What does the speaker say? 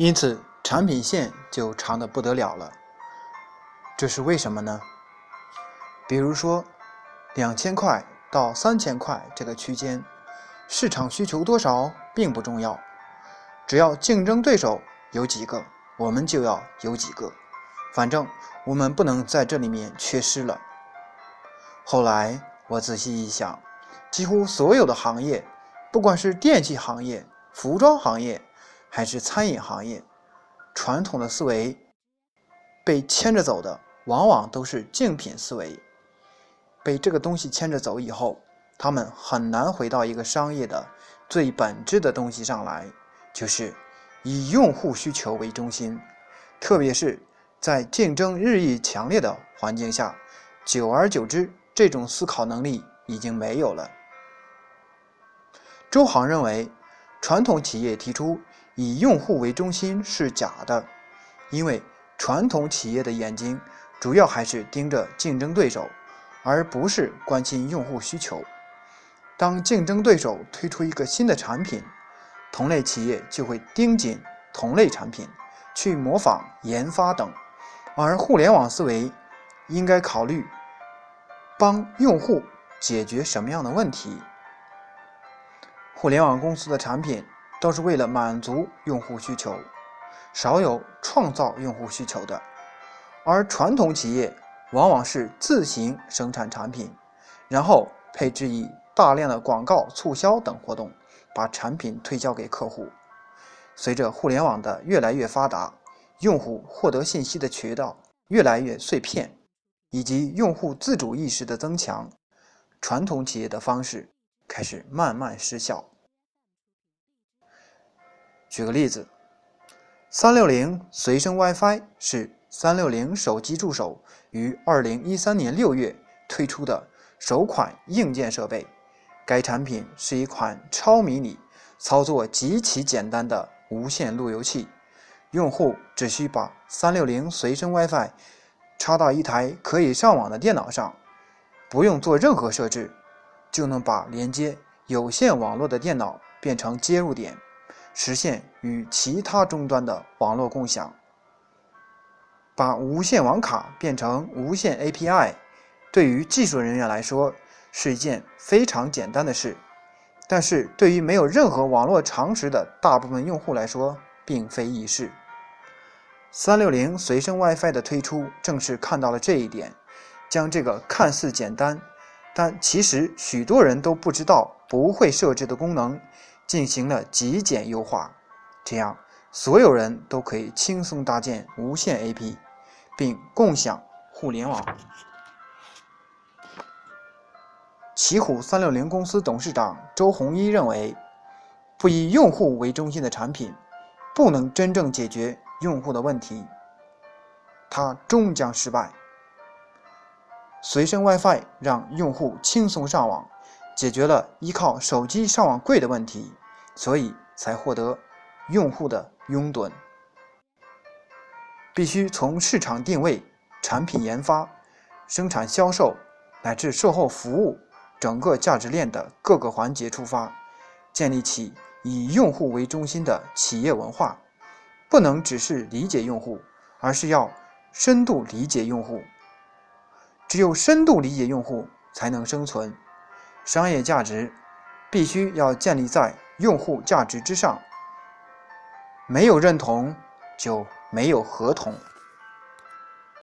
因此产品线就长得不得了了。这是为什么呢？比如说，两千块到三千块这个区间，市场需求多少并不重要，只要竞争对手有几个，我们就要有几个，反正我们不能在这里面缺失了。后来我仔细一想，几乎所有的行业，不管是电器行业、服装行业，还是餐饮行业，传统的思维被牵着走的。往往都是竞品思维，被这个东西牵着走以后，他们很难回到一个商业的最本质的东西上来，就是以用户需求为中心。特别是在竞争日益强烈的环境下，久而久之，这种思考能力已经没有了。周航认为，传统企业提出以用户为中心是假的，因为传统企业的眼睛。主要还是盯着竞争对手，而不是关心用户需求。当竞争对手推出一个新的产品，同类企业就会盯紧同类产品，去模仿、研发等。而互联网思维应该考虑帮用户解决什么样的问题。互联网公司的产品都是为了满足用户需求，少有创造用户需求的。而传统企业往往是自行生产产品，然后配置以大量的广告促销等活动，把产品推销给客户。随着互联网的越来越发达，用户获得信息的渠道越来越碎片，以及用户自主意识的增强，传统企业的方式开始慢慢失效。举个例子，三六零随身 WiFi 是。三六零手机助手于二零一三年六月推出的首款硬件设备。该产品是一款超迷你、操作极其简单的无线路由器。用户只需把三六零随身 WiFi 插到一台可以上网的电脑上，不用做任何设置，就能把连接有线网络的电脑变成接入点，实现与其他终端的网络共享。把无线网卡变成无线 API，对于技术人员来说是一件非常简单的事，但是对于没有任何网络常识的大部分用户来说，并非易事。三六零随身 WiFi 的推出，正是看到了这一点，将这个看似简单，但其实许多人都不知道、不会设置的功能，进行了极简优化，这样所有人都可以轻松搭建无线 AP。并共享互联网。奇虎三六零公司董事长周鸿祎认为，不以用户为中心的产品，不能真正解决用户的问题，它终将失败。随身 WiFi 让用户轻松上网，解决了依靠手机上网贵的问题，所以才获得用户的拥趸。必须从市场定位、产品研发、生产销售乃至售后服务整个价值链的各个环节出发，建立起以用户为中心的企业文化。不能只是理解用户，而是要深度理解用户。只有深度理解用户，才能生存。商业价值必须要建立在用户价值之上。没有认同，就。没有合同。